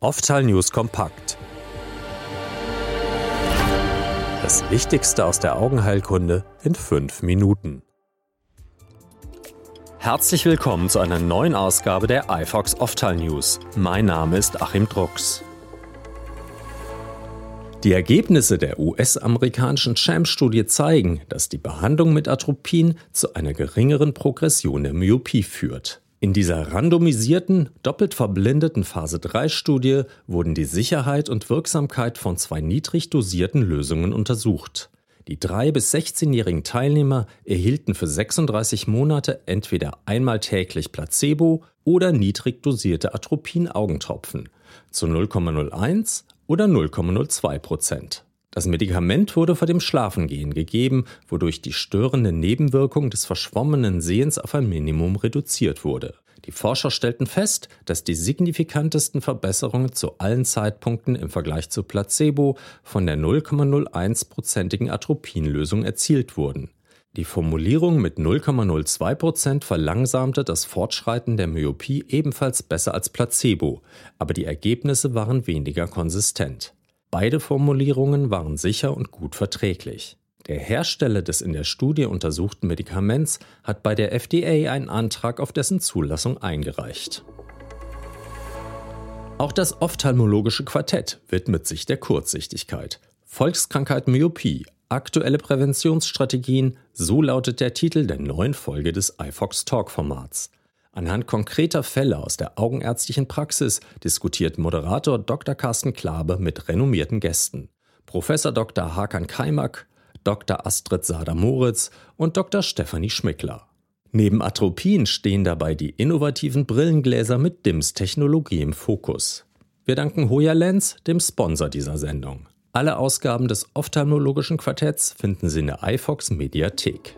Oftal News kompakt. Das Wichtigste aus der Augenheilkunde in fünf Minuten. Herzlich willkommen zu einer neuen Ausgabe der iFox Oftal News. Mein Name ist Achim Drucks. Die Ergebnisse der US-amerikanischen CHAMP-Studie zeigen, dass die Behandlung mit Atropin zu einer geringeren Progression der Myopie führt. In dieser randomisierten, doppelt verblindeten Phase 3 Studie wurden die Sicherheit und Wirksamkeit von zwei niedrig dosierten Lösungen untersucht. Die 3 bis 16-jährigen Teilnehmer erhielten für 36 Monate entweder einmal täglich Placebo oder niedrig dosierte Atropin-Augentropfen zu 0,01 oder 0,02 Prozent. Das Medikament wurde vor dem Schlafengehen gegeben, wodurch die störende Nebenwirkung des verschwommenen Sehens auf ein Minimum reduziert wurde. Die Forscher stellten fest, dass die signifikantesten Verbesserungen zu allen Zeitpunkten im Vergleich zu Placebo von der 0,01-prozentigen Atropinlösung erzielt wurden. Die Formulierung mit 0,02% verlangsamte das Fortschreiten der Myopie ebenfalls besser als Placebo, aber die Ergebnisse waren weniger konsistent. Beide Formulierungen waren sicher und gut verträglich. Der Hersteller des in der Studie untersuchten Medikaments hat bei der FDA einen Antrag auf dessen Zulassung eingereicht. Auch das ophthalmologische Quartett widmet sich der Kurzsichtigkeit. Volkskrankheit Myopie, aktuelle Präventionsstrategien, so lautet der Titel der neuen Folge des iFox Talk Formats. Anhand konkreter Fälle aus der augenärztlichen Praxis diskutiert Moderator Dr. Carsten Klabe mit renommierten Gästen. Professor Dr. Hakan Kaimak, Dr. Astrid Sader-Moritz und Dr. Stefanie Schmickler. Neben Atropin stehen dabei die innovativen Brillengläser mit DIMS-Technologie im Fokus. Wir danken Hoya Lens, dem Sponsor dieser Sendung. Alle Ausgaben des ophthalmologischen Quartetts finden Sie in der iFox Mediathek.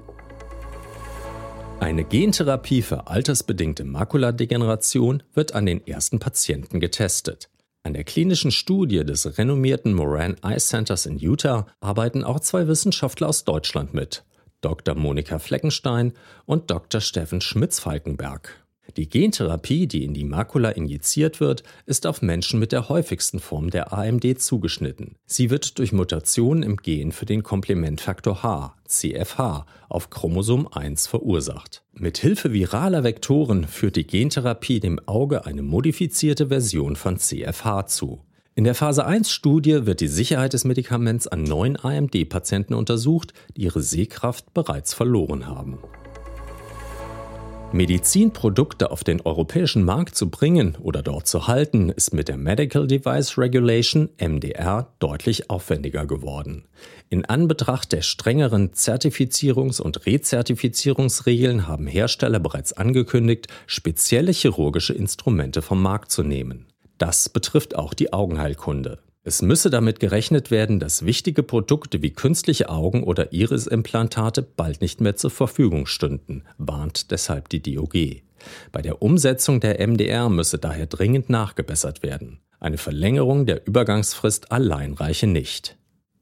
Eine Gentherapie für altersbedingte Makuladegeneration wird an den ersten Patienten getestet. An der klinischen Studie des renommierten Moran Eye Centers in Utah arbeiten auch zwei Wissenschaftler aus Deutschland mit, Dr. Monika Fleckenstein und Dr. Steffen Schmitz-Falkenberg. Die Gentherapie, die in die Makula injiziert wird, ist auf Menschen mit der häufigsten Form der AMD zugeschnitten. Sie wird durch Mutationen im Gen für den Komplementfaktor H, CFH, auf Chromosom 1 verursacht. Mit Hilfe viraler Vektoren führt die Gentherapie dem Auge eine modifizierte Version von CFH zu. In der Phase 1 Studie wird die Sicherheit des Medikaments an neun AMD-Patienten untersucht, die ihre Sehkraft bereits verloren haben. Medizinprodukte auf den europäischen Markt zu bringen oder dort zu halten, ist mit der Medical Device Regulation MDR deutlich aufwendiger geworden. In Anbetracht der strengeren Zertifizierungs- und Rezertifizierungsregeln haben Hersteller bereits angekündigt, spezielle chirurgische Instrumente vom Markt zu nehmen. Das betrifft auch die Augenheilkunde. Es müsse damit gerechnet werden, dass wichtige Produkte wie künstliche Augen oder Irisimplantate bald nicht mehr zur Verfügung stünden, warnt deshalb die DOG. Bei der Umsetzung der MDR müsse daher dringend nachgebessert werden. Eine Verlängerung der Übergangsfrist allein reiche nicht.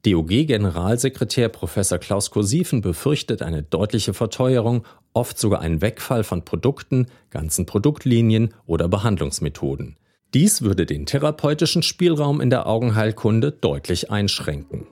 DOG-Generalsekretär Professor Klaus Kursiven befürchtet eine deutliche Verteuerung, oft sogar einen Wegfall von Produkten, ganzen Produktlinien oder Behandlungsmethoden. Dies würde den therapeutischen Spielraum in der Augenheilkunde deutlich einschränken.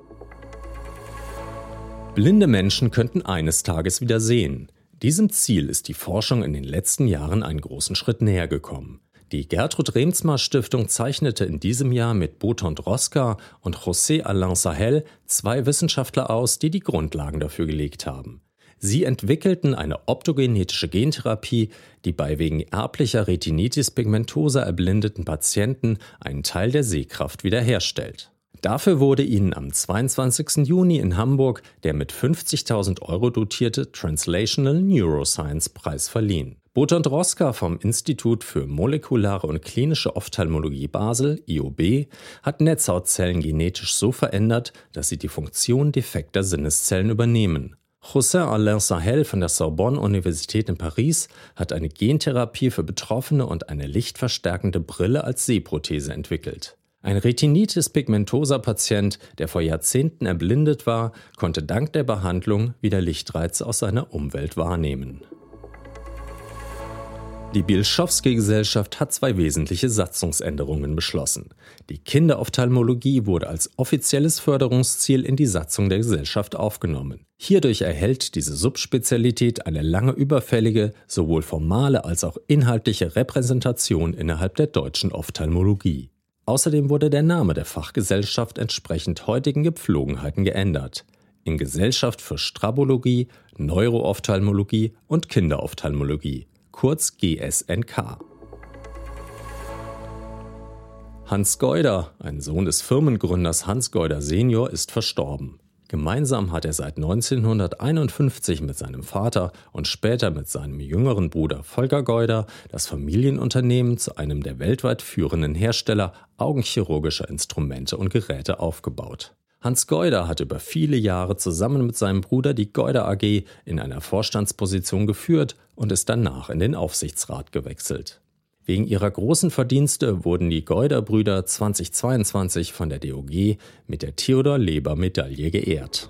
Blinde Menschen könnten eines Tages wieder sehen. Diesem Ziel ist die Forschung in den letzten Jahren einen großen Schritt näher gekommen. Die Gertrud Remsmar Stiftung zeichnete in diesem Jahr mit Boton Droska und José Alain Sahel zwei Wissenschaftler aus, die die Grundlagen dafür gelegt haben. Sie entwickelten eine optogenetische Gentherapie, die bei wegen erblicher Retinitis pigmentosa erblindeten Patienten einen Teil der Sehkraft wiederherstellt. Dafür wurde ihnen am 22. Juni in Hamburg der mit 50.000 Euro dotierte Translational Neuroscience Preis verliehen. Botan Droska vom Institut für molekulare und klinische Ophthalmologie Basel, IOB, hat Netzhautzellen genetisch so verändert, dass sie die Funktion defekter Sinneszellen übernehmen. José Alain Sahel von der Sorbonne-Universität in Paris hat eine Gentherapie für Betroffene und eine lichtverstärkende Brille als Sehprothese entwickelt. Ein Retinitis pigmentosa Patient, der vor Jahrzehnten erblindet war, konnte dank der Behandlung wieder Lichtreize aus seiner Umwelt wahrnehmen. Die Bielschowski-Gesellschaft hat zwei wesentliche Satzungsänderungen beschlossen. Die Kinderophthalmologie wurde als offizielles Förderungsziel in die Satzung der Gesellschaft aufgenommen. Hierdurch erhält diese Subspezialität eine lange überfällige, sowohl formale als auch inhaltliche Repräsentation innerhalb der deutschen Ophthalmologie. Außerdem wurde der Name der Fachgesellschaft entsprechend heutigen Gepflogenheiten geändert. In Gesellschaft für Strabologie, Neuroophthalmologie und Kinderophthalmologie kurz GSNK. Hans Geuder, ein Sohn des Firmengründers Hans Geuder Senior, ist verstorben. Gemeinsam hat er seit 1951 mit seinem Vater und später mit seinem jüngeren Bruder Volker Geuder das Familienunternehmen zu einem der weltweit führenden Hersteller augenchirurgischer Instrumente und Geräte aufgebaut. Hans Geuder hat über viele Jahre zusammen mit seinem Bruder die Geuder AG in einer Vorstandsposition geführt und ist danach in den Aufsichtsrat gewechselt. Wegen ihrer großen Verdienste wurden die Geuder-Brüder 2022 von der DOG mit der Theodor-Leber-Medaille geehrt.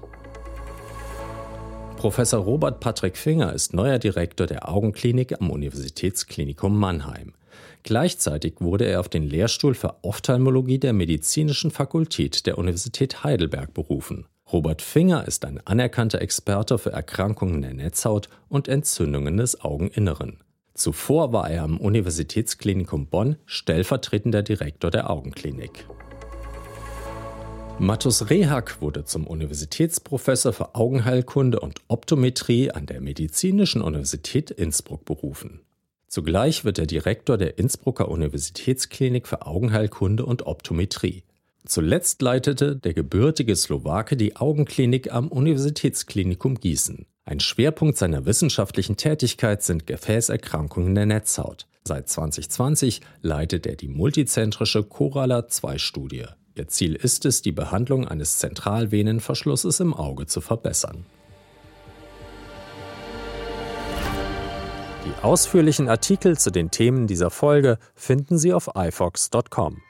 Professor Robert Patrick Finger ist neuer Direktor der Augenklinik am Universitätsklinikum Mannheim. Gleichzeitig wurde er auf den Lehrstuhl für Ophthalmologie der Medizinischen Fakultät der Universität Heidelberg berufen. Robert Finger ist ein anerkannter Experte für Erkrankungen der Netzhaut und Entzündungen des Augeninneren. Zuvor war er am Universitätsklinikum Bonn stellvertretender Direktor der Augenklinik. Mattus Rehak wurde zum Universitätsprofessor für Augenheilkunde und Optometrie an der Medizinischen Universität Innsbruck berufen. Zugleich wird er Direktor der Innsbrucker Universitätsklinik für Augenheilkunde und Optometrie. Zuletzt leitete der gebürtige Slowake die Augenklinik am Universitätsklinikum Gießen. Ein Schwerpunkt seiner wissenschaftlichen Tätigkeit sind Gefäßerkrankungen der Netzhaut. Seit 2020 leitet er die multizentrische Corala-2-Studie. Ihr Ziel ist es, die Behandlung eines Zentralvenenverschlusses im Auge zu verbessern. Die ausführlichen Artikel zu den Themen dieser Folge finden Sie auf ifox.com.